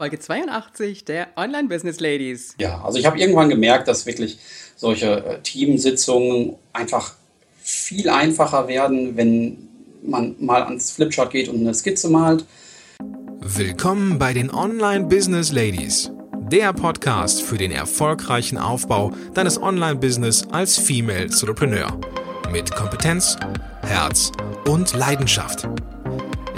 Folge 82 der Online Business Ladies. Ja, also ich habe irgendwann gemerkt, dass wirklich solche äh, Teamsitzungen einfach viel einfacher werden, wenn man mal ans Flipchart geht und eine Skizze malt. Willkommen bei den Online Business Ladies, der Podcast für den erfolgreichen Aufbau deines Online-Business als Female Entrepreneur mit Kompetenz, Herz und Leidenschaft.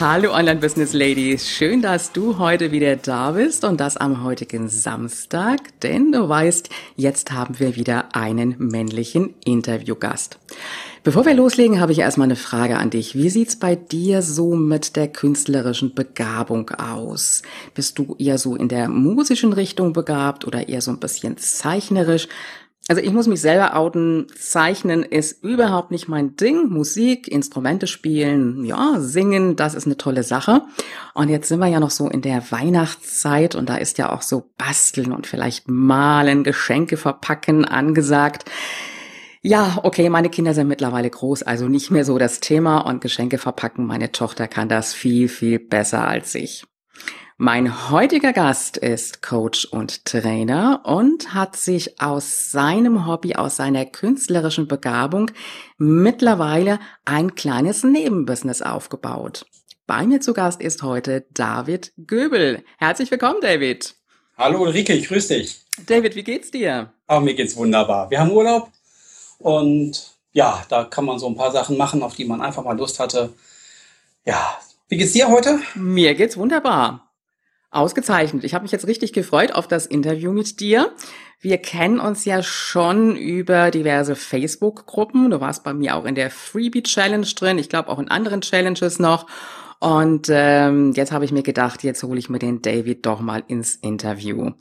Hallo Online Business Ladies, schön, dass du heute wieder da bist und das am heutigen Samstag, denn du weißt, jetzt haben wir wieder einen männlichen Interviewgast. Bevor wir loslegen, habe ich erstmal eine Frage an dich. Wie sieht's bei dir so mit der künstlerischen Begabung aus? Bist du eher so in der musischen Richtung begabt oder eher so ein bisschen zeichnerisch? Also ich muss mich selber outen, zeichnen ist überhaupt nicht mein Ding. Musik, Instrumente spielen, ja, singen, das ist eine tolle Sache. Und jetzt sind wir ja noch so in der Weihnachtszeit und da ist ja auch so basteln und vielleicht malen, Geschenke verpacken angesagt. Ja, okay, meine Kinder sind mittlerweile groß, also nicht mehr so das Thema und Geschenke verpacken. Meine Tochter kann das viel, viel besser als ich. Mein heutiger Gast ist Coach und Trainer und hat sich aus seinem Hobby, aus seiner künstlerischen Begabung mittlerweile ein kleines Nebenbusiness aufgebaut. Bei mir zu Gast ist heute David Göbel. Herzlich willkommen, David. Hallo Ulrike, ich grüße dich. David, wie geht's dir? Oh, mir geht's wunderbar. Wir haben Urlaub und ja, da kann man so ein paar Sachen machen, auf die man einfach mal Lust hatte. Ja, wie geht's dir heute? Mir geht's wunderbar. Ausgezeichnet. Ich habe mich jetzt richtig gefreut auf das Interview mit dir. Wir kennen uns ja schon über diverse Facebook-Gruppen. Du warst bei mir auch in der Freebie Challenge drin. Ich glaube auch in anderen Challenges noch. Und ähm, jetzt habe ich mir gedacht, jetzt hole ich mir den David doch mal ins Interview.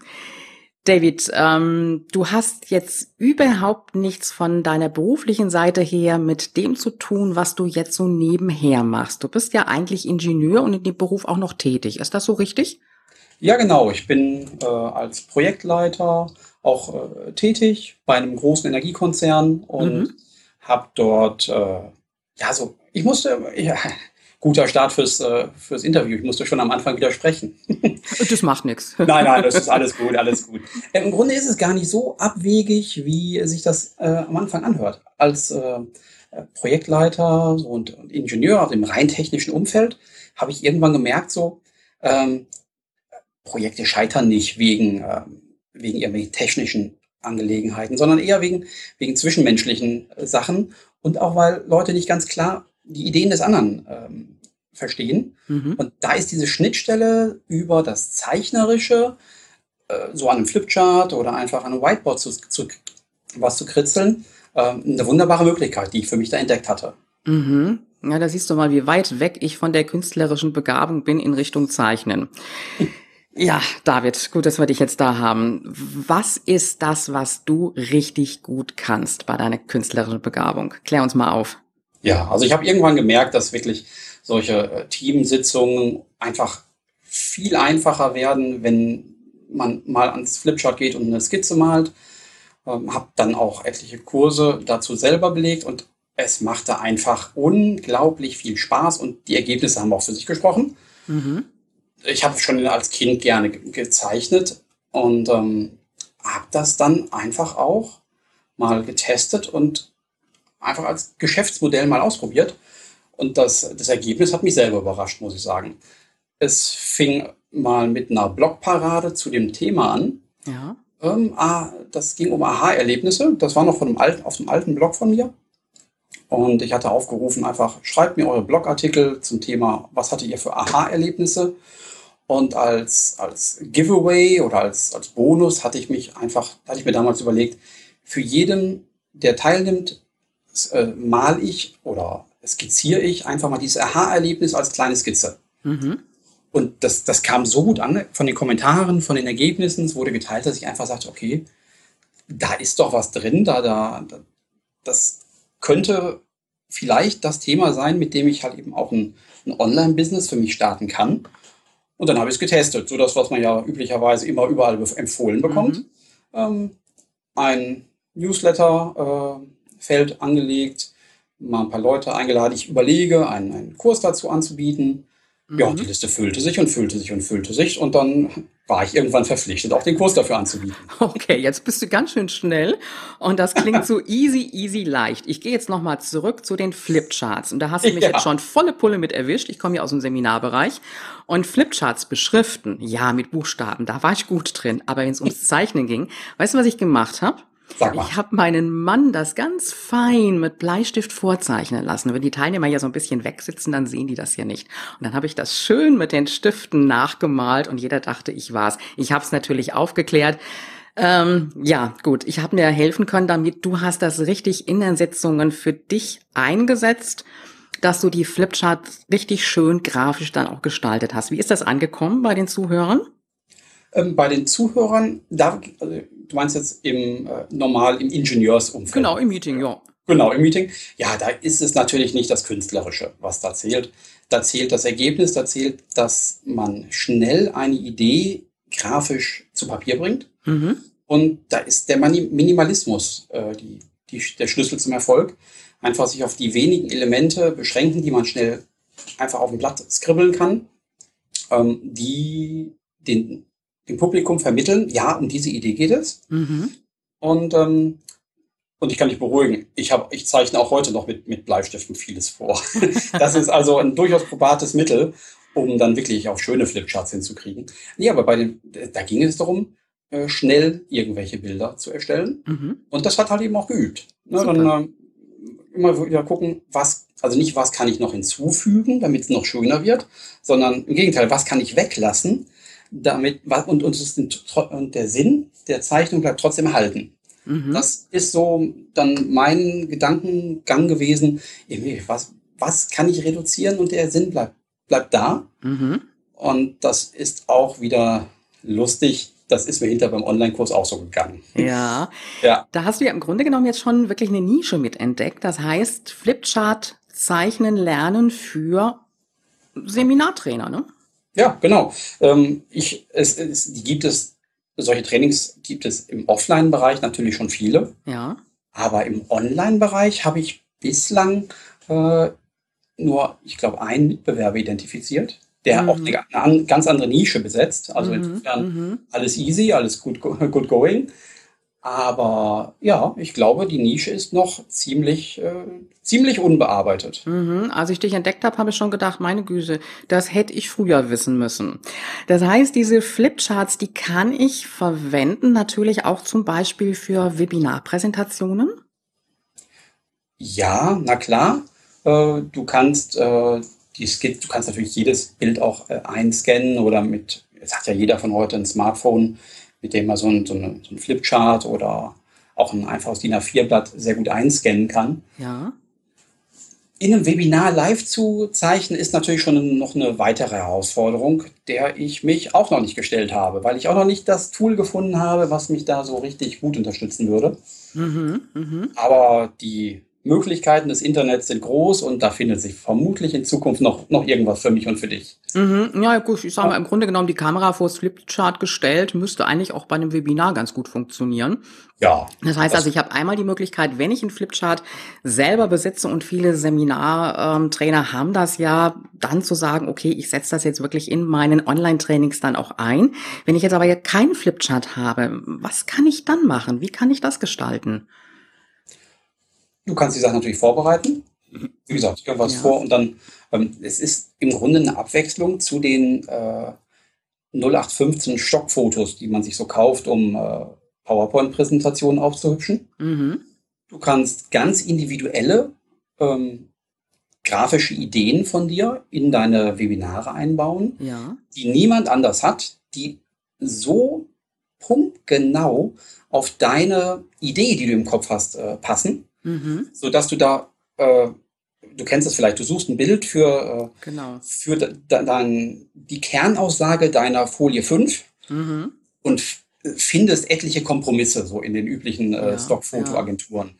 David, ähm, du hast jetzt überhaupt nichts von deiner beruflichen Seite her mit dem zu tun, was du jetzt so nebenher machst. Du bist ja eigentlich Ingenieur und in dem Beruf auch noch tätig. Ist das so richtig? Ja, genau. Ich bin äh, als Projektleiter auch äh, tätig bei einem großen Energiekonzern und mhm. habe dort, äh, ja, so, ich musste, ja, guter Start fürs, äh, fürs Interview. Ich musste schon am Anfang widersprechen. Das macht nichts. Nein, nein, das ist alles gut, alles gut. Im Grunde ist es gar nicht so abwegig, wie sich das äh, am Anfang anhört. Als äh, Projektleiter und, und Ingenieur aus dem rein technischen Umfeld habe ich irgendwann gemerkt, so, ähm, Projekte scheitern nicht wegen, äh, wegen irgendwelchen technischen Angelegenheiten, sondern eher wegen, wegen zwischenmenschlichen äh, Sachen und auch weil Leute nicht ganz klar die Ideen des anderen ähm, verstehen. Mhm. Und da ist diese Schnittstelle über das Zeichnerische, äh, so an einem Flipchart oder einfach an einem Whiteboard zu, zu was zu kritzeln, äh, eine wunderbare Möglichkeit, die ich für mich da entdeckt hatte. Mhm. Ja, da siehst du mal, wie weit weg ich von der künstlerischen Begabung bin in Richtung Zeichnen. Ja, David, gut, dass wir dich jetzt da haben. Was ist das, was du richtig gut kannst bei deiner künstlerischen Begabung? Klär uns mal auf. Ja, also ich habe irgendwann gemerkt, dass wirklich solche äh, Teamsitzungen einfach viel einfacher werden, wenn man mal ans Flipchart geht und eine Skizze malt. Ähm, habe dann auch etliche Kurse dazu selber belegt und es machte einfach unglaublich viel Spaß und die Ergebnisse haben auch für sich gesprochen. Mhm ich habe schon als Kind gerne gezeichnet und ähm, habe das dann einfach auch mal getestet und einfach als Geschäftsmodell mal ausprobiert. Und das, das Ergebnis hat mich selber überrascht, muss ich sagen. Es fing mal mit einer Blogparade zu dem Thema an. Ja. Ähm, ah, das ging um Aha-Erlebnisse. Das war noch von einem alten, auf dem alten Blog von mir. Und ich hatte aufgerufen, einfach schreibt mir eure Blogartikel zum Thema, was hattet ihr für Aha-Erlebnisse? Und als, als Giveaway oder als, als Bonus hatte ich mich einfach, hatte ich mir damals überlegt, für jeden, der teilnimmt, äh, mal ich oder skizziere ich einfach mal dieses Aha-Erlebnis als kleine Skizze. Mhm. Und das, das kam so gut an von den Kommentaren, von den Ergebnissen. Es wurde geteilt, dass ich einfach sagte, okay, da ist doch was drin, da, da, das könnte vielleicht das Thema sein, mit dem ich halt eben auch ein, ein Online-Business für mich starten kann. Und dann habe ich es getestet, so das, was man ja üblicherweise immer überall empfohlen bekommt. Mhm. Ähm, ein Newsletter-Feld äh, angelegt, mal ein paar Leute eingeladen. Ich überlege, einen, einen Kurs dazu anzubieten. Mhm. Ja, die Liste füllte sich und füllte sich und füllte sich. Und dann war ich irgendwann verpflichtet, auch den Kurs dafür anzubieten. Okay, jetzt bist du ganz schön schnell und das klingt so easy, easy, leicht. Ich gehe jetzt nochmal zurück zu den Flipcharts und da hast du mich ja. jetzt schon volle Pulle mit erwischt. Ich komme ja aus dem Seminarbereich und Flipcharts beschriften, ja, mit Buchstaben, da war ich gut drin. Aber wenn es ums Zeichnen ging, weißt du, was ich gemacht habe? Sag mal. Ich habe meinen Mann das ganz fein mit Bleistift vorzeichnen lassen. Wenn die Teilnehmer ja so ein bisschen wegsitzen, dann sehen die das ja nicht. Und dann habe ich das schön mit den Stiften nachgemalt und jeder dachte, ich war's. Ich habe es natürlich aufgeklärt. Ähm, ja, gut, ich habe mir helfen können damit. Du hast das richtig in den Sitzungen für dich eingesetzt, dass du die Flipcharts richtig schön grafisch dann auch gestaltet hast. Wie ist das angekommen bei den Zuhörern? Ähm, bei den Zuhörern, da, also, du meinst jetzt im äh, normal im Ingenieursumfeld? Genau, im Meeting, ja. Genau, im Meeting. Ja, da ist es natürlich nicht das Künstlerische, was da zählt. Da zählt das Ergebnis, da zählt, dass man schnell eine Idee grafisch zu Papier bringt. Mhm. Und da ist der Minimalismus äh, die, die, der Schlüssel zum Erfolg. Einfach sich auf die wenigen Elemente beschränken, die man schnell einfach auf dem Blatt skribbeln kann, ähm, die den dem Publikum vermitteln, ja, um diese Idee geht es. Mhm. Und, ähm, und ich kann dich beruhigen, ich, hab, ich zeichne auch heute noch mit, mit Bleistiften vieles vor. das ist also ein durchaus probates Mittel, um dann wirklich auch schöne Flipcharts hinzukriegen. Nee, aber bei den, da ging es darum, äh, schnell irgendwelche Bilder zu erstellen. Mhm. Und das hat halt eben auch geübt. Ne, dann äh, immer wieder gucken, was, also nicht, was kann ich noch hinzufügen, damit es noch schöner wird, sondern im Gegenteil, was kann ich weglassen, damit, und, und, ist, und der Sinn der Zeichnung bleibt trotzdem erhalten. Mhm. Das ist so dann mein Gedankengang gewesen, was, was kann ich reduzieren und der Sinn bleibt, bleibt da. Mhm. Und das ist auch wieder lustig. Das ist mir hinter beim Online-Kurs auch so gegangen. Ja. ja. Da hast du ja im Grunde genommen jetzt schon wirklich eine Nische mitentdeckt. Das heißt, Flipchart zeichnen lernen für Seminartrainer, ne? Ja, genau. Ähm, ich, es, es, die gibt es, solche Trainings gibt es im Offline-Bereich natürlich schon viele. Ja. Aber im Online-Bereich habe ich bislang äh, nur, ich glaube, einen Mitbewerber identifiziert, der mhm. auch eine, eine, ganz andere Nische besetzt. Also mhm. insofern mhm. alles easy, alles gut, good going. Aber ja, ich glaube, die Nische ist noch ziemlich, äh, ziemlich unbearbeitet. Mhm. Als ich dich entdeckt habe, habe ich schon gedacht, meine Güte, das hätte ich früher wissen müssen. Das heißt, diese Flipcharts, die kann ich verwenden, natürlich auch zum Beispiel für Webinarpräsentationen? Ja, na klar. Äh, du kannst äh, die Skit, du kannst natürlich jedes Bild auch äh, einscannen oder mit, jetzt hat ja jeder von heute ein Smartphone mit dem man so ein, so, eine, so ein Flipchart oder auch ein einfaches DIN A4-Blatt sehr gut einscannen kann. Ja. In einem Webinar live zu zeichnen ist natürlich schon noch eine weitere Herausforderung, der ich mich auch noch nicht gestellt habe, weil ich auch noch nicht das Tool gefunden habe, was mich da so richtig gut unterstützen würde. Mhm, mh. Aber die Möglichkeiten des Internets sind groß und da findet sich vermutlich in Zukunft noch, noch irgendwas für mich und für dich. Mhm. Ja, gut, ich sage mal, im Grunde genommen die Kamera vors Flipchart gestellt, müsste eigentlich auch bei einem Webinar ganz gut funktionieren. Ja. Das heißt also, ich habe einmal die Möglichkeit, wenn ich einen Flipchart selber besitze und viele Seminartrainer ähm, haben das ja, dann zu sagen, okay, ich setze das jetzt wirklich in meinen Online-Trainings dann auch ein. Wenn ich jetzt aber keinen Flipchart habe, was kann ich dann machen? Wie kann ich das gestalten? Du kannst die Sachen natürlich vorbereiten. Wie gesagt, ich was ja. vor und dann, ähm, es ist im Grunde eine Abwechslung zu den äh, 0815 Stockfotos, die man sich so kauft, um äh, PowerPoint-Präsentationen aufzuhübschen. Mhm. Du kannst ganz individuelle ähm, grafische Ideen von dir in deine Webinare einbauen, ja. die niemand anders hat, die so punktgenau auf deine Idee, die du im Kopf hast, äh, passen mhm. sodass du da, äh, du kennst es vielleicht, du suchst ein Bild für, äh, genau. für dann die Kernaussage deiner Folie 5 mhm. und findest etliche Kompromisse so in den üblichen äh, ja, Stockfotoagenturen. Ja.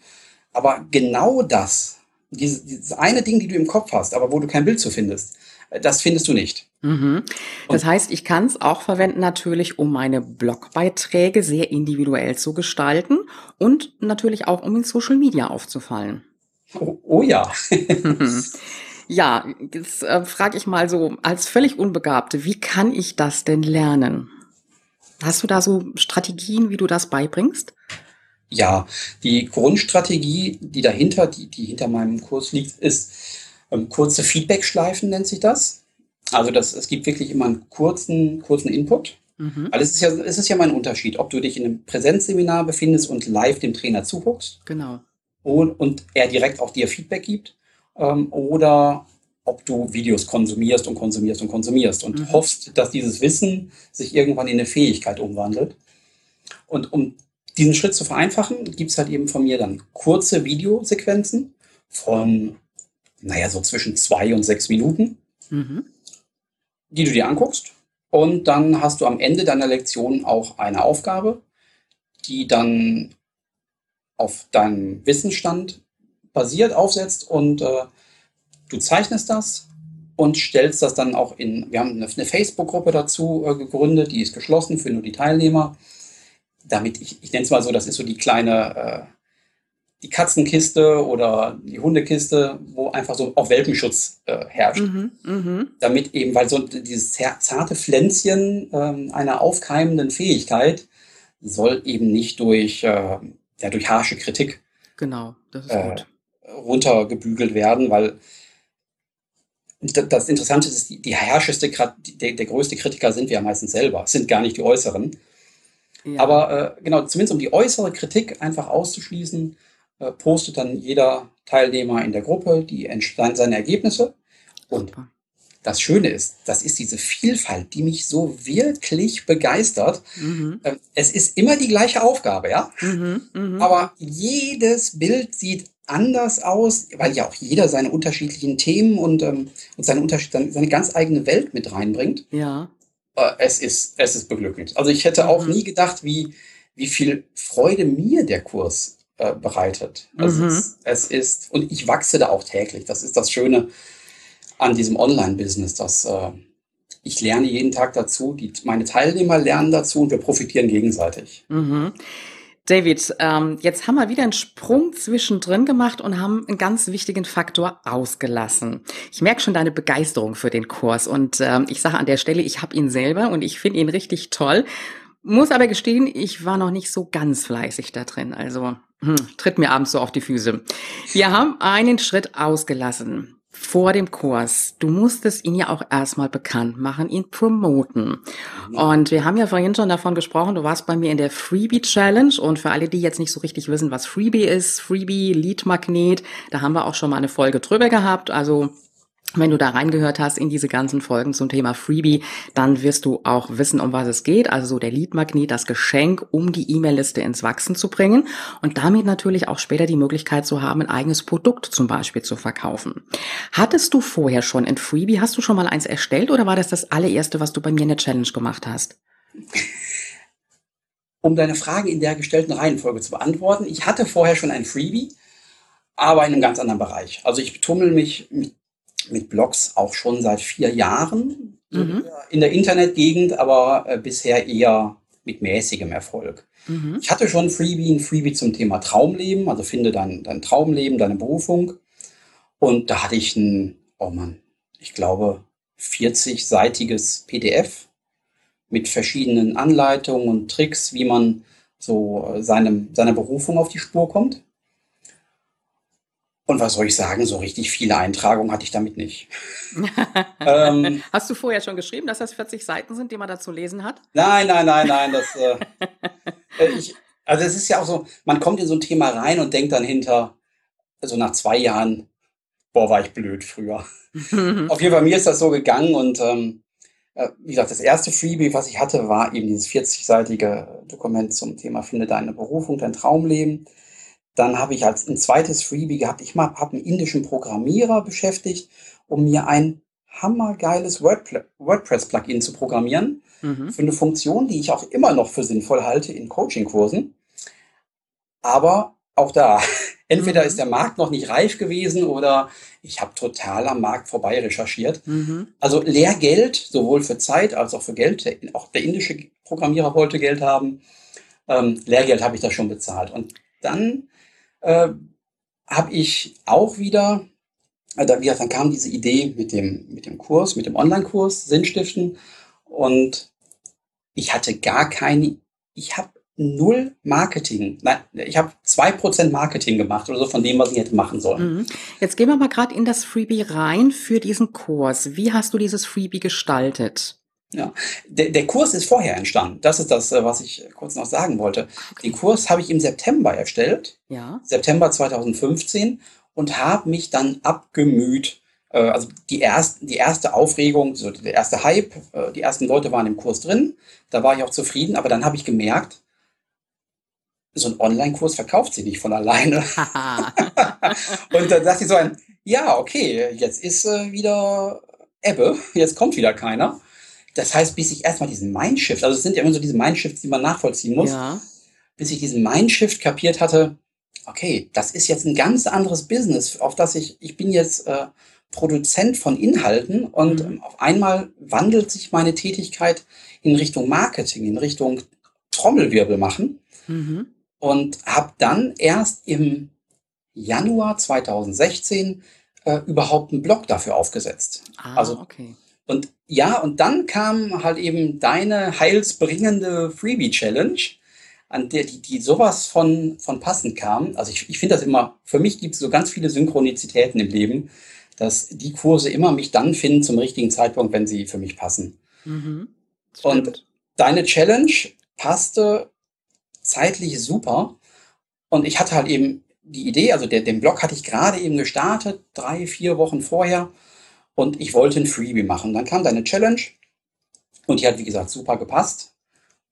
Aber genau das dieses, dieses eine Ding, die du im Kopf hast, aber wo du kein Bild zu findest, äh, das findest du nicht. Mhm. Das heißt, ich kann es auch verwenden natürlich, um meine Blogbeiträge sehr individuell zu gestalten und natürlich auch, um in Social Media aufzufallen. Oh, oh ja. ja, jetzt äh, frage ich mal so als völlig Unbegabte, wie kann ich das denn lernen? Hast du da so Strategien, wie du das beibringst? Ja, die Grundstrategie, die dahinter, die, die hinter meinem Kurs liegt, ist ähm, kurze Feedback-Schleifen, nennt sich das. Also das, es gibt wirklich immer einen kurzen, kurzen Input. Mhm. Weil es ist ja, es ist ja mal ein Unterschied, ob du dich in einem Präsenzseminar befindest und live dem Trainer zuguckst. Genau. Und, und er direkt auch dir Feedback gibt. Ähm, oder ob du Videos konsumierst und konsumierst und konsumierst und mhm. hoffst, dass dieses Wissen sich irgendwann in eine Fähigkeit umwandelt. Und um diesen Schritt zu vereinfachen, gibt es halt eben von mir dann kurze Videosequenzen von, naja, so zwischen zwei und sechs Minuten, mhm. Die du dir anguckst. Und dann hast du am Ende deiner Lektion auch eine Aufgabe, die dann auf deinem Wissensstand basiert, aufsetzt und äh, du zeichnest das und stellst das dann auch in, wir haben eine, eine Facebook-Gruppe dazu äh, gegründet, die ist geschlossen für nur die Teilnehmer damit, ich, ich nenne es mal so, das ist so die kleine, äh, die Katzenkiste oder die Hundekiste, wo einfach so auch Welpenschutz äh, herrscht. Mhm, mh. Damit eben, weil so dieses zarte Pflänzchen äh, einer aufkeimenden Fähigkeit soll eben nicht durch, äh, ja, durch harsche Kritik genau, das ist äh, gut. runtergebügelt werden, weil das Interessante ist, die, die herrscheste, der, der größte Kritiker sind wir ja meistens selber, sind gar nicht die Äußeren. Ja. Aber äh, genau, zumindest um die äußere Kritik einfach auszuschließen, postet dann jeder Teilnehmer in der Gruppe die seine Ergebnisse. Und Super. das Schöne ist, das ist diese Vielfalt, die mich so wirklich begeistert. Mhm. Äh, es ist immer die gleiche Aufgabe, ja. Mhm, mh. Aber jedes Bild sieht anders aus, weil ja auch jeder seine unterschiedlichen Themen und, ähm, und seine, seine ganz eigene Welt mit reinbringt. Ja. Äh, es ist, es ist beglückend. Also ich hätte auch mhm. nie gedacht, wie, wie viel Freude mir der Kurs äh, bereitet. Also mhm. es, es, ist, und ich wachse da auch täglich. Das ist das Schöne an diesem Online-Business, dass äh, ich lerne jeden Tag dazu, die, meine Teilnehmer lernen dazu und wir profitieren gegenseitig. Mhm. David, ähm, jetzt haben wir wieder einen Sprung zwischendrin gemacht und haben einen ganz wichtigen Faktor ausgelassen. Ich merke schon deine Begeisterung für den Kurs und ähm, ich sage an der Stelle, ich habe ihn selber und ich finde ihn richtig toll. Muss aber gestehen, ich war noch nicht so ganz fleißig da drin. Also hm, tritt mir abends so auf die Füße. Wir haben einen Schritt ausgelassen vor dem Kurs, du musstest ihn ja auch erstmal bekannt machen, ihn promoten. Und wir haben ja vorhin schon davon gesprochen, du warst bei mir in der Freebie Challenge und für alle, die jetzt nicht so richtig wissen, was Freebie ist, Freebie Lead Magnet, da haben wir auch schon mal eine Folge drüber gehabt. Also wenn du da reingehört hast in diese ganzen Folgen zum Thema Freebie, dann wirst du auch wissen, um was es geht. Also so der Lead-Magnet, das Geschenk, um die E-Mail-Liste ins Wachsen zu bringen und damit natürlich auch später die Möglichkeit zu haben, ein eigenes Produkt zum Beispiel zu verkaufen. Hattest du vorher schon ein Freebie? Hast du schon mal eins erstellt oder war das das allererste, was du bei mir in der Challenge gemacht hast? Um deine Frage in der gestellten Reihenfolge zu beantworten, ich hatte vorher schon ein Freebie, aber in einem ganz anderen Bereich. Also ich tummel mich mit Blogs auch schon seit vier Jahren mhm. in der Internetgegend, aber äh, bisher eher mit mäßigem Erfolg. Mhm. Ich hatte schon Freebie, ein Freebie zum Thema Traumleben, also finde dein, dein Traumleben, deine Berufung. Und da hatte ich ein, oh Mann, ich glaube, 40-seitiges PDF mit verschiedenen Anleitungen und Tricks, wie man so äh, seinem, seiner Berufung auf die Spur kommt. Und was soll ich sagen, so richtig viele Eintragungen hatte ich damit nicht. ähm, Hast du vorher schon geschrieben, dass das 40 Seiten sind, die man da zu lesen hat? Nein, nein, nein, nein. Das, äh, äh, ich, also es ist ja auch so, man kommt in so ein Thema rein und denkt dann hinter, also nach zwei Jahren, boah, war ich blöd früher. Auf jeden Fall, mir ist das so gegangen und ähm, äh, wie gesagt, das erste Freebie, was ich hatte, war eben dieses 40-seitige Dokument zum Thema Finde deine Berufung, dein Traumleben. Dann habe ich als ein zweites Freebie gehabt, ich habe einen indischen Programmierer beschäftigt, um mir ein hammergeiles WordPress-Plugin zu programmieren mhm. für eine Funktion, die ich auch immer noch für sinnvoll halte in Coaching-Kursen. Aber auch da, Entweder mhm. ist der Markt noch nicht reif gewesen oder ich habe total am Markt vorbei recherchiert. Mhm. Also Lehrgeld, sowohl für Zeit als auch für Geld. Auch der indische Programmierer wollte Geld haben. Ähm, Lehrgeld habe ich da schon bezahlt. Und dann äh, habe ich auch wieder, äh, dann kam diese Idee mit dem, mit dem Kurs, mit dem Online-Kurs Sinnstiften. Und ich hatte gar keine, ich habe null Marketing. Nein, ich habe zwei Prozent Marketing gemacht oder so von dem, was ich hätte machen sollen. Mhm. Jetzt gehen wir mal gerade in das Freebie rein für diesen Kurs. Wie hast du dieses Freebie gestaltet? Ja, der, der Kurs ist vorher entstanden. Das ist das, äh, was ich kurz noch sagen wollte. Okay. Den Kurs habe ich im September erstellt, ja. September 2015, und habe mich dann abgemüht. Äh, also die erste, die erste Aufregung, so der erste Hype, äh, die ersten Leute waren im Kurs drin. Da war ich auch zufrieden, aber dann habe ich gemerkt, so ein Online-Kurs verkauft sich nicht von alleine. und dann dachte ich so ein, ja, okay, jetzt ist äh, wieder Ebbe, jetzt kommt wieder keiner. Das heißt, bis ich erstmal diesen Mindshift, also es sind ja immer so diese Mindshifts, die man nachvollziehen muss, ja. bis ich diesen Mindshift kapiert hatte, okay, das ist jetzt ein ganz anderes Business, auf das ich, ich bin jetzt äh, Produzent von Inhalten und mhm. auf einmal wandelt sich meine Tätigkeit in Richtung Marketing, in Richtung Trommelwirbel machen. Mhm und habe dann erst im Januar 2016 äh, überhaupt einen Blog dafür aufgesetzt. Ah, also, okay. Und ja, und dann kam halt eben deine heilsbringende Freebie Challenge, an der die, die sowas von, von passend kam. Also ich, ich finde das immer, für mich gibt es so ganz viele Synchronizitäten im Leben, dass die Kurse immer mich dann finden zum richtigen Zeitpunkt, wenn sie für mich passen. Mhm, und deine Challenge passte zeitlich super. Und ich hatte halt eben die Idee, also der, den Blog hatte ich gerade eben gestartet, drei, vier Wochen vorher. Und ich wollte ein Freebie machen. Dann kam deine Challenge und die hat, wie gesagt, super gepasst.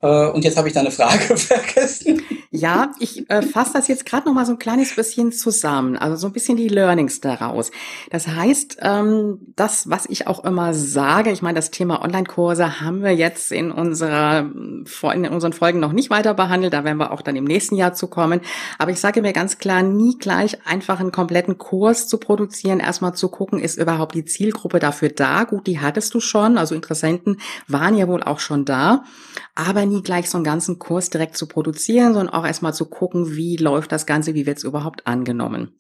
Äh, und jetzt habe ich deine Frage vergessen. Ja, ich äh, fasse das jetzt gerade noch mal so ein kleines bisschen zusammen, also so ein bisschen die Learnings daraus. Das heißt, ähm, das, was ich auch immer sage, ich meine, das Thema Online-Kurse haben wir jetzt in unserer in unseren Folgen noch nicht weiter behandelt, da werden wir auch dann im nächsten Jahr zu kommen. Aber ich sage mir ganz klar, nie gleich einfach einen kompletten Kurs zu produzieren, erstmal zu gucken, ist überhaupt die Zielgruppe dafür da? Gut, die hattest du schon, also Interessenten waren ja wohl auch schon da, aber nie gleich so einen ganzen Kurs direkt zu produzieren, sondern auch erstmal zu gucken, wie läuft das Ganze, wie wird es überhaupt angenommen.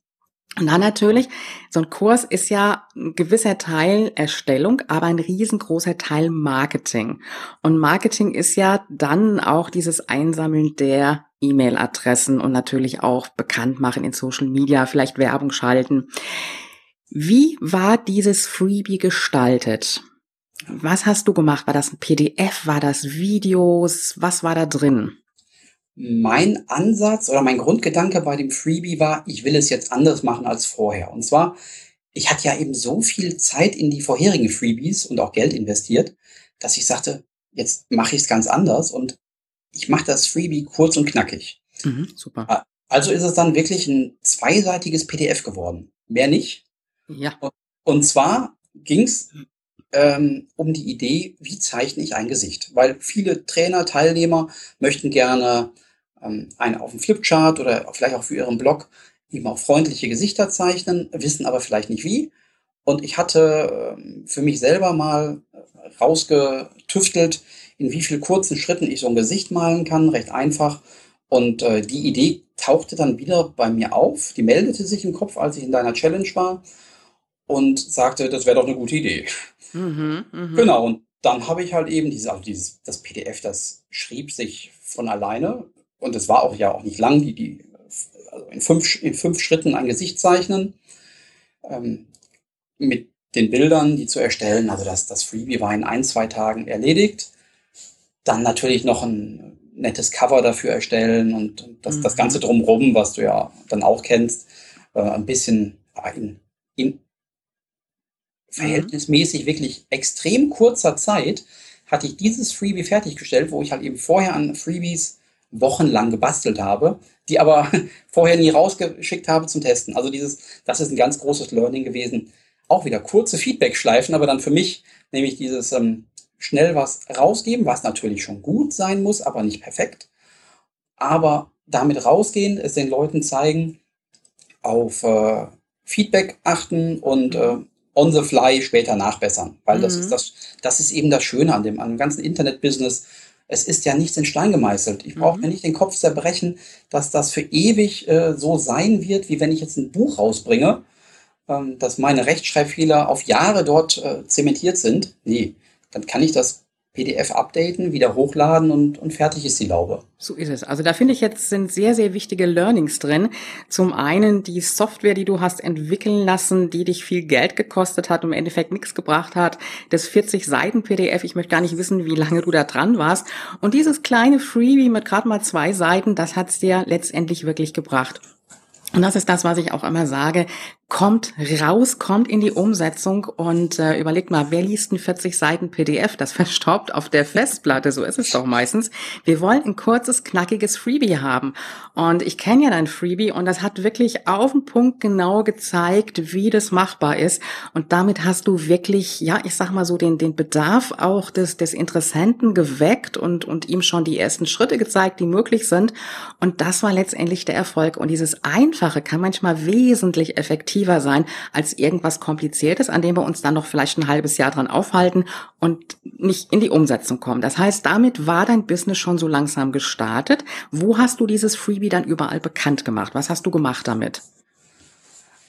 Und dann natürlich, so ein Kurs ist ja ein gewisser Teil Erstellung, aber ein riesengroßer Teil Marketing. Und Marketing ist ja dann auch dieses Einsammeln der E-Mail-Adressen und natürlich auch bekannt machen in Social Media, vielleicht Werbung schalten. Wie war dieses Freebie gestaltet? Was hast du gemacht? War das ein PDF? War das Videos? Was war da drin? Mein Ansatz oder mein Grundgedanke bei dem Freebie war, ich will es jetzt anders machen als vorher. Und zwar, ich hatte ja eben so viel Zeit in die vorherigen Freebies und auch Geld investiert, dass ich sagte, jetzt mache ich es ganz anders und ich mache das Freebie kurz und knackig. Mhm, super. Also ist es dann wirklich ein zweiseitiges PDF geworden. Mehr nicht. Ja. Und zwar ging es ähm, um die Idee, wie zeichne ich ein Gesicht? Weil viele Trainer, Teilnehmer möchten gerne ähm, ein, auf dem Flipchart oder vielleicht auch für ihren Blog eben auch freundliche Gesichter zeichnen, wissen aber vielleicht nicht wie. Und ich hatte ähm, für mich selber mal rausgetüftelt, in wie viel kurzen Schritten ich so ein Gesicht malen kann, recht einfach. Und äh, die Idee tauchte dann wieder bei mir auf. Die meldete sich im Kopf, als ich in deiner Challenge war und sagte, das wäre doch eine gute Idee. Mhm, mh. Genau, und dann habe ich halt eben dieses, also dieses, das PDF, das schrieb sich von alleine und es war auch ja auch nicht lang, die, die also in, fünf, in fünf Schritten ein Gesicht zeichnen, ähm, mit den Bildern, die zu erstellen. Also das, das Freebie war in ein, zwei Tagen erledigt. Dann natürlich noch ein nettes Cover dafür erstellen und das, mhm. das Ganze drumherum, was du ja dann auch kennst, äh, ein bisschen in, in verhältnismäßig wirklich extrem kurzer Zeit hatte ich dieses Freebie fertiggestellt, wo ich halt eben vorher an Freebies wochenlang gebastelt habe, die aber vorher nie rausgeschickt habe zum Testen. Also dieses, das ist ein ganz großes Learning gewesen. Auch wieder kurze Feedback-Schleifen, aber dann für mich nämlich dieses ähm, schnell was rausgeben, was natürlich schon gut sein muss, aber nicht perfekt. Aber damit rausgehen, es den Leuten zeigen, auf äh, Feedback achten und äh, on the fly später nachbessern. Weil mhm. das ist das, das ist eben das Schöne an dem, an dem ganzen Internet-Business. Es ist ja nichts in Stein gemeißelt. Ich brauche mhm. mir nicht den Kopf zerbrechen, dass das für ewig äh, so sein wird, wie wenn ich jetzt ein Buch rausbringe, ähm, dass meine Rechtschreibfehler auf Jahre dort äh, zementiert sind. Nee, dann kann ich das PDF updaten, wieder hochladen und, und fertig ist die Laube. So ist es. Also da finde ich jetzt sind sehr, sehr wichtige Learnings drin. Zum einen die Software, die du hast entwickeln lassen, die dich viel Geld gekostet hat und im Endeffekt nichts gebracht hat. Das 40 Seiten PDF, ich möchte gar nicht wissen, wie lange du da dran warst. Und dieses kleine Freebie mit gerade mal zwei Seiten, das hat's dir letztendlich wirklich gebracht. Und das ist das, was ich auch immer sage kommt raus, kommt in die Umsetzung und äh, überlegt mal, wer liest ein 40 Seiten PDF? Das verstaubt auf der Festplatte, so ist es doch meistens. Wir wollen ein kurzes, knackiges Freebie haben. Und ich kenne ja dein Freebie und das hat wirklich auf den Punkt genau gezeigt, wie das machbar ist. Und damit hast du wirklich, ja, ich sag mal so, den, den Bedarf auch des, des Interessenten geweckt und, und ihm schon die ersten Schritte gezeigt, die möglich sind. Und das war letztendlich der Erfolg. Und dieses Einfache kann manchmal wesentlich effektiver sein als irgendwas Kompliziertes, an dem wir uns dann noch vielleicht ein halbes Jahr dran aufhalten und nicht in die Umsetzung kommen. Das heißt, damit war dein Business schon so langsam gestartet. Wo hast du dieses Freebie dann überall bekannt gemacht? Was hast du gemacht damit?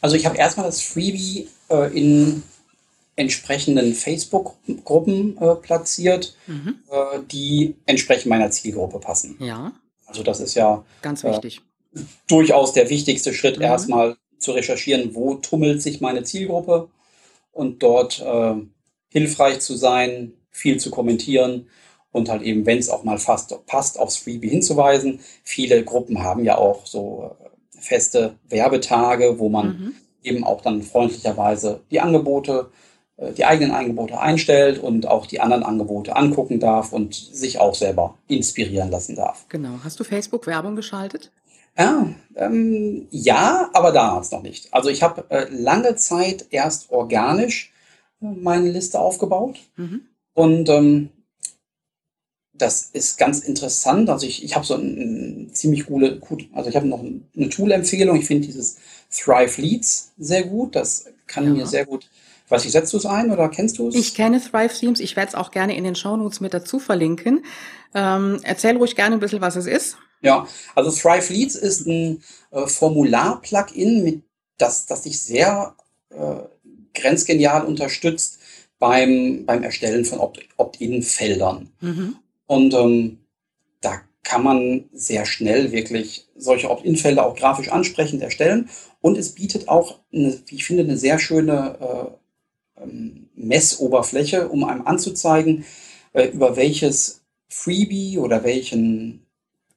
Also ich habe erstmal das Freebie äh, in entsprechenden Facebook-Gruppen äh, platziert, mhm. äh, die entsprechend meiner Zielgruppe passen. Ja. Also das ist ja ganz wichtig. Durchaus der wichtigste Schritt, mhm. erstmal zu recherchieren, wo tummelt sich meine Zielgruppe und dort äh, hilfreich zu sein, viel zu kommentieren und halt eben, wenn es auch mal fast passt, aufs Freebie hinzuweisen. Viele Gruppen haben ja auch so äh, feste Werbetage, wo man mhm. eben auch dann freundlicherweise die Angebote, äh, die eigenen Angebote einstellt und auch die anderen Angebote angucken darf und sich auch selber inspirieren lassen darf. Genau. Hast du Facebook Werbung geschaltet? Ja, ähm, ja, aber damals noch nicht. Also ich habe äh, lange Zeit erst organisch äh, meine Liste aufgebaut. Mhm. Und ähm, das ist ganz interessant. Also ich, ich habe so ein, ein ziemlich coole, gut, also ich habe noch eine Tool-Empfehlung. Ich finde dieses Thrive Leads sehr gut. Das kann ja. mir sehr gut. Weiß ich, setzt du es ein oder kennst du es? Ich kenne Thrive Themes. Ich werde es auch gerne in den Shownotes mit dazu verlinken. Ähm, erzähl ruhig gerne ein bisschen, was es ist. Ja, also Thrive Leads ist ein äh, Formular-Plugin, das, das dich sehr äh, grenzgenial unterstützt beim, beim Erstellen von Opt-in-Feldern. Mhm. Und ähm, da kann man sehr schnell wirklich solche Opt-in-Felder auch grafisch ansprechend erstellen. Und es bietet auch, eine, wie ich finde, eine sehr schöne äh, ähm, Messoberfläche, um einem anzuzeigen, äh, über welches Freebie oder welchen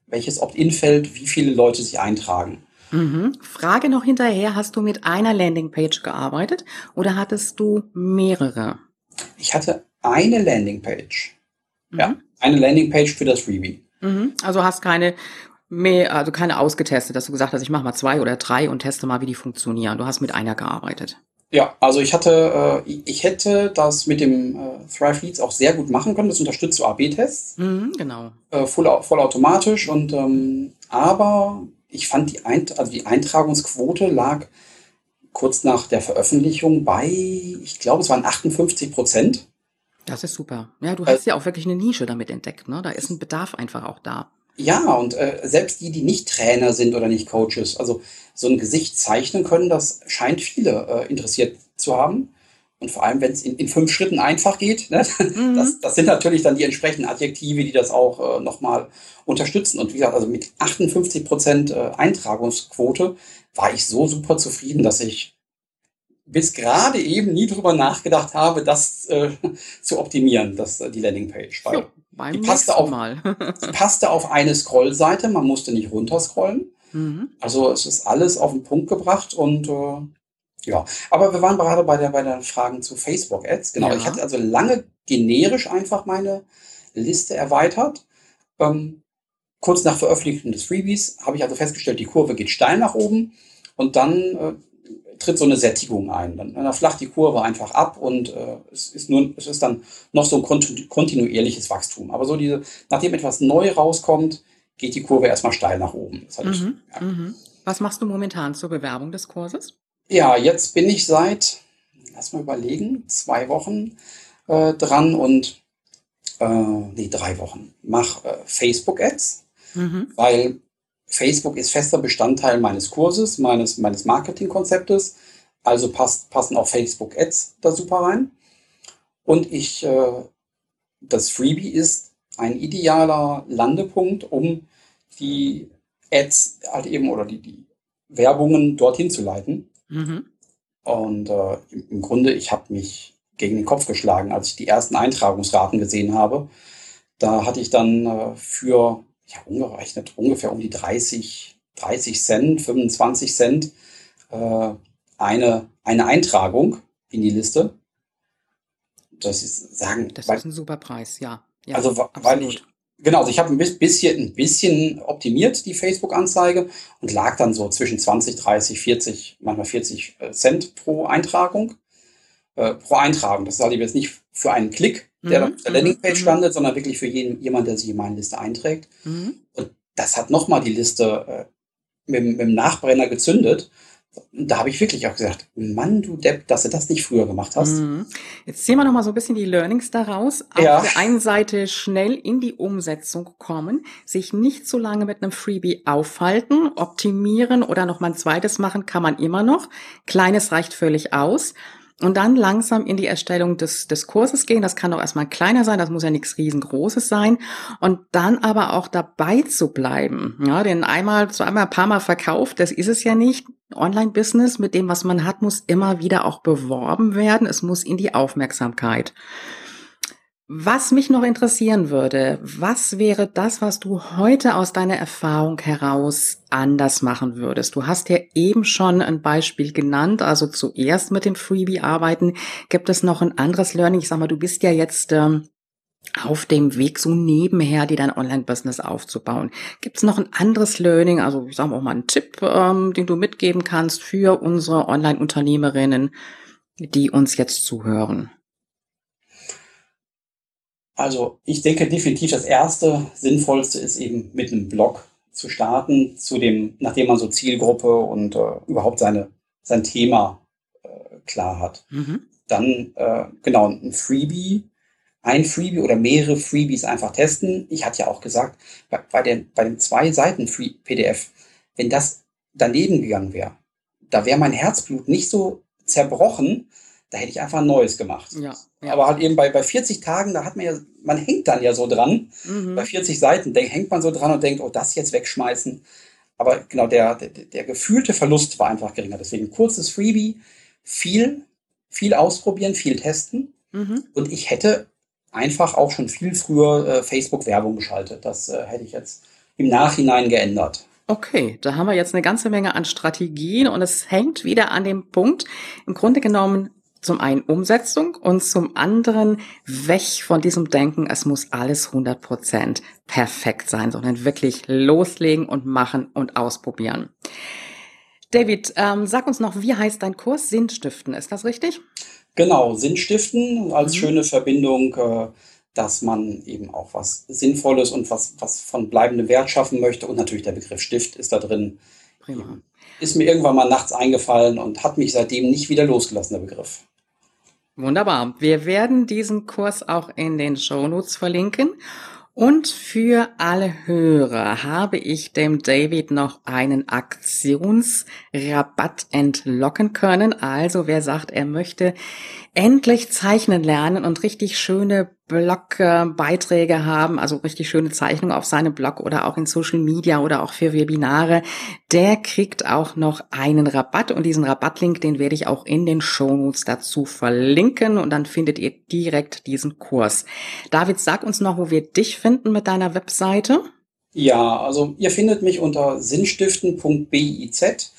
welches Opt-in-Feld, wie viele Leute sich eintragen. Mhm. Frage noch hinterher, hast du mit einer Landingpage gearbeitet oder hattest du mehrere? Ich hatte eine Landingpage. Mhm. Ja, eine Landingpage für das Freebie. Mhm. Also hast keine mehr, also keine ausgetestet, dass du gesagt hast, ich mache mal zwei oder drei und teste mal, wie die funktionieren. Du hast mit einer gearbeitet. Ja, also ich hatte, äh, ich hätte das mit dem äh, Thrive Leads auch sehr gut machen können. Das unterstützt so AB-Tests. Mhm, genau. Äh, voll, vollautomatisch. Und ähm, aber ich fand die, Eint also die Eintragungsquote lag kurz nach der Veröffentlichung bei, ich glaube, es waren 58 Prozent. Das ist super. Ja, du hast ja auch wirklich eine Nische damit entdeckt. Ne? Da ist ein Bedarf einfach auch da. Ja, und äh, selbst die, die nicht Trainer sind oder nicht Coaches, also so ein Gesicht zeichnen können, das scheint viele äh, interessiert zu haben. Und vor allem, wenn es in, in fünf Schritten einfach geht, ne? Mhm. das, das sind natürlich dann die entsprechenden Adjektive, die das auch äh, nochmal unterstützen. Und wie gesagt, also mit 58 Prozent äh, Eintragungsquote war ich so super zufrieden, dass ich bis gerade eben nie drüber nachgedacht habe, das äh, zu optimieren, das, äh, die Landingpage. Weil so. Beim die passte, auf, die passte auf eine Scrollseite, man musste nicht runterscrollen. Mhm. Also es ist alles auf den Punkt gebracht und äh, ja. Aber wir waren gerade bei der, bei den Fragen zu Facebook-Ads. Genau, ja. ich hatte also lange generisch einfach meine Liste erweitert. Ähm, kurz nach Veröffentlichung des Freebies habe ich also festgestellt, die Kurve geht steil nach oben und dann äh, tritt so eine Sättigung ein. Dann, dann flacht die Kurve einfach ab und äh, es, ist nur, es ist dann noch so ein kontinuierliches Wachstum. Aber so diese, nachdem etwas neu rauskommt, geht die Kurve erstmal steil nach oben. Mhm, mhm. Was machst du momentan zur Bewerbung des Kurses? Ja, jetzt bin ich seit, lass mal überlegen, zwei Wochen äh, dran und äh, nee, drei Wochen. Mach äh, Facebook-Ads, mhm. weil Facebook ist fester Bestandteil meines Kurses, meines, meines Marketingkonzeptes. Also passt, passen auch Facebook-Ads da super rein. Und ich, äh, das Freebie ist ein idealer Landepunkt, um die Ads halt eben oder die, die Werbungen dorthin zu leiten. Mhm. Und äh, im Grunde, ich habe mich gegen den Kopf geschlagen, als ich die ersten Eintragungsraten gesehen habe. Da hatte ich dann äh, für, ja, umgerechnet, ungefähr um die 30, 30 Cent, 25 Cent äh, eine, eine Eintragung in die Liste. Das ist sagen. Das weil, ist ein super Preis, ja. ja also, absolut. weil ich, genau, also ich habe ein bisschen, ein bisschen optimiert, die Facebook-Anzeige, und lag dann so zwischen 20, 30, 40, manchmal 40 äh, Cent pro Eintragung. Äh, pro Eintragung. Das ist halt jetzt nicht für einen Klick, der mhm. auf der Landingpage mhm. landet, sondern wirklich für jeden, jemand, der sich in meine Liste einträgt. Mhm. Und das hat nochmal die Liste äh, mit, mit dem Nachbrenner gezündet. Da habe ich wirklich auch gesagt, Mann, du Depp, dass du das nicht früher gemacht hast. Mhm. Jetzt ziehen wir noch mal so ein bisschen die Learnings daraus. Auf ja. der einen Seite schnell in die Umsetzung kommen, sich nicht zu lange mit einem Freebie aufhalten, optimieren oder noch mal ein zweites machen kann man immer noch. Kleines reicht völlig aus und dann langsam in die Erstellung des, des Kurses gehen. Das kann auch erstmal kleiner sein, das muss ja nichts riesengroßes sein. Und dann aber auch dabei zu bleiben. Ja, denn einmal, zweimal, ein paar Mal verkauft, das ist es ja nicht. Online-Business mit dem, was man hat, muss immer wieder auch beworben werden. Es muss in die Aufmerksamkeit. Was mich noch interessieren würde, was wäre das, was du heute aus deiner Erfahrung heraus anders machen würdest? Du hast ja eben schon ein Beispiel genannt, also zuerst mit dem Freebie arbeiten. Gibt es noch ein anderes Learning? Ich sag mal, du bist ja jetzt ähm, auf dem Weg, so nebenher dir dein Online-Business aufzubauen. Gibt es noch ein anderes Learning, also ich sage auch mal einen Tipp, ähm, den du mitgeben kannst für unsere Online-Unternehmerinnen, die uns jetzt zuhören? Also ich denke definitiv, das erste Sinnvollste ist eben mit einem Blog zu starten, zu dem, nachdem man so Zielgruppe und äh, überhaupt seine, sein Thema äh, klar hat. Mhm. Dann äh, genau ein Freebie, ein Freebie oder mehrere Freebies einfach testen. Ich hatte ja auch gesagt, bei, bei, den, bei den zwei Seiten Free PDF, wenn das daneben gegangen wäre, da wäre mein Herzblut nicht so zerbrochen, da hätte ich einfach ein neues gemacht. Ja, ja. Aber halt eben bei, bei 40 Tagen, da hat man ja, man hängt dann ja so dran. Mhm. Bei 40 Seiten denk, hängt man so dran und denkt, oh, das jetzt wegschmeißen. Aber genau, der, der, der gefühlte Verlust war einfach geringer. Deswegen kurzes Freebie, viel, viel ausprobieren, viel testen. Mhm. Und ich hätte einfach auch schon viel früher äh, Facebook-Werbung geschaltet. Das äh, hätte ich jetzt im Nachhinein geändert. Okay, da haben wir jetzt eine ganze Menge an Strategien und es hängt wieder an dem Punkt. Im Grunde genommen zum einen Umsetzung und zum anderen weg von diesem Denken, es muss alles 100 Prozent perfekt sein, sondern wirklich loslegen und machen und ausprobieren. David, ähm, sag uns noch, wie heißt dein Kurs? Sinnstiften, ist das richtig? Genau, Sinnstiften als mhm. schöne Verbindung, äh, dass man eben auch was Sinnvolles und was, was von bleibendem Wert schaffen möchte. Und natürlich der Begriff Stift ist da drin. Prima. Ist mir irgendwann mal nachts eingefallen und hat mich seitdem nicht wieder losgelassen, der Begriff. Wunderbar. Wir werden diesen Kurs auch in den Shownotes verlinken. Und für alle Hörer habe ich dem David noch einen Aktionsrabatt entlocken können. Also wer sagt, er möchte endlich zeichnen lernen und richtig schöne Blogbeiträge haben, also richtig schöne Zeichnungen auf seinem Blog oder auch in Social Media oder auch für Webinare, der kriegt auch noch einen Rabatt und diesen Rabattlink, den werde ich auch in den Shownotes dazu verlinken und dann findet ihr direkt diesen Kurs. David, sag uns noch, wo wir dich finden mit deiner Webseite. Ja, also ihr findet mich unter sinnstiften.biz,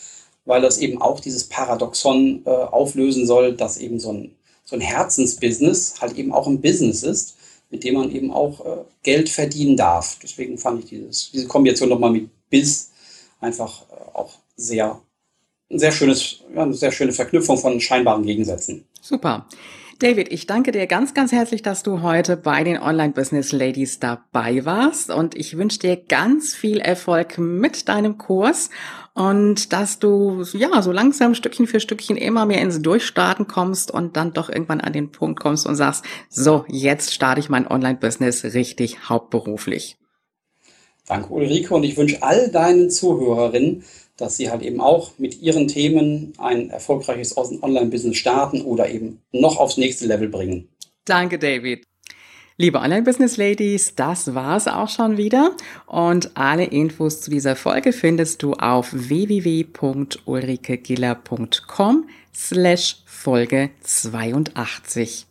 weil das eben auch dieses Paradoxon äh, auflösen soll, dass eben so ein so ein Herzensbusiness halt eben auch ein Business ist, mit dem man eben auch äh, Geld verdienen darf. Deswegen fand ich dieses, diese Kombination nochmal mit Biz einfach äh, auch sehr, ein sehr schönes, ja, eine sehr schöne Verknüpfung von scheinbaren Gegensätzen. Super. David, ich danke dir ganz, ganz herzlich, dass du heute bei den Online Business Ladies dabei warst. Und ich wünsche dir ganz viel Erfolg mit deinem Kurs. Und dass du ja so langsam Stückchen für Stückchen immer mehr ins Durchstarten kommst und dann doch irgendwann an den Punkt kommst und sagst, so, jetzt starte ich mein Online Business richtig hauptberuflich. Danke Ulrike. Und ich wünsche all deinen Zuhörerinnen dass sie halt eben auch mit ihren Themen ein erfolgreiches Online-Business starten oder eben noch aufs nächste Level bringen. Danke, David. Liebe Online-Business-Ladies, das war's auch schon wieder. Und alle Infos zu dieser Folge findest du auf www.ulrikegiller.com slash Folge 82.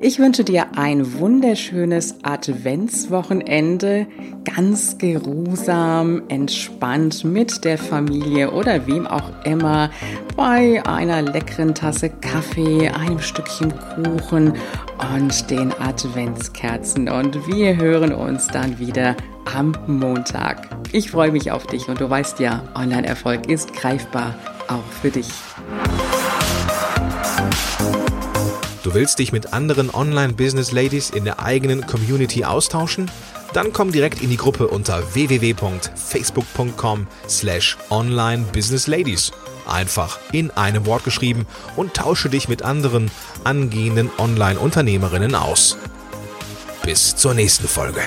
Ich wünsche dir ein wunderschönes Adventswochenende, ganz geruhsam, entspannt mit der Familie oder wem auch immer, bei einer leckeren Tasse Kaffee, einem Stückchen Kuchen und den Adventskerzen. Und wir hören uns dann wieder am Montag. Ich freue mich auf dich und du weißt ja, Online-Erfolg ist greifbar, auch für dich. Du willst dich mit anderen Online-Business-Ladies in der eigenen Community austauschen? Dann komm direkt in die Gruppe unter www.facebook.com slash online-business-ladies. Einfach in einem Wort geschrieben und tausche dich mit anderen angehenden Online-Unternehmerinnen aus. Bis zur nächsten Folge.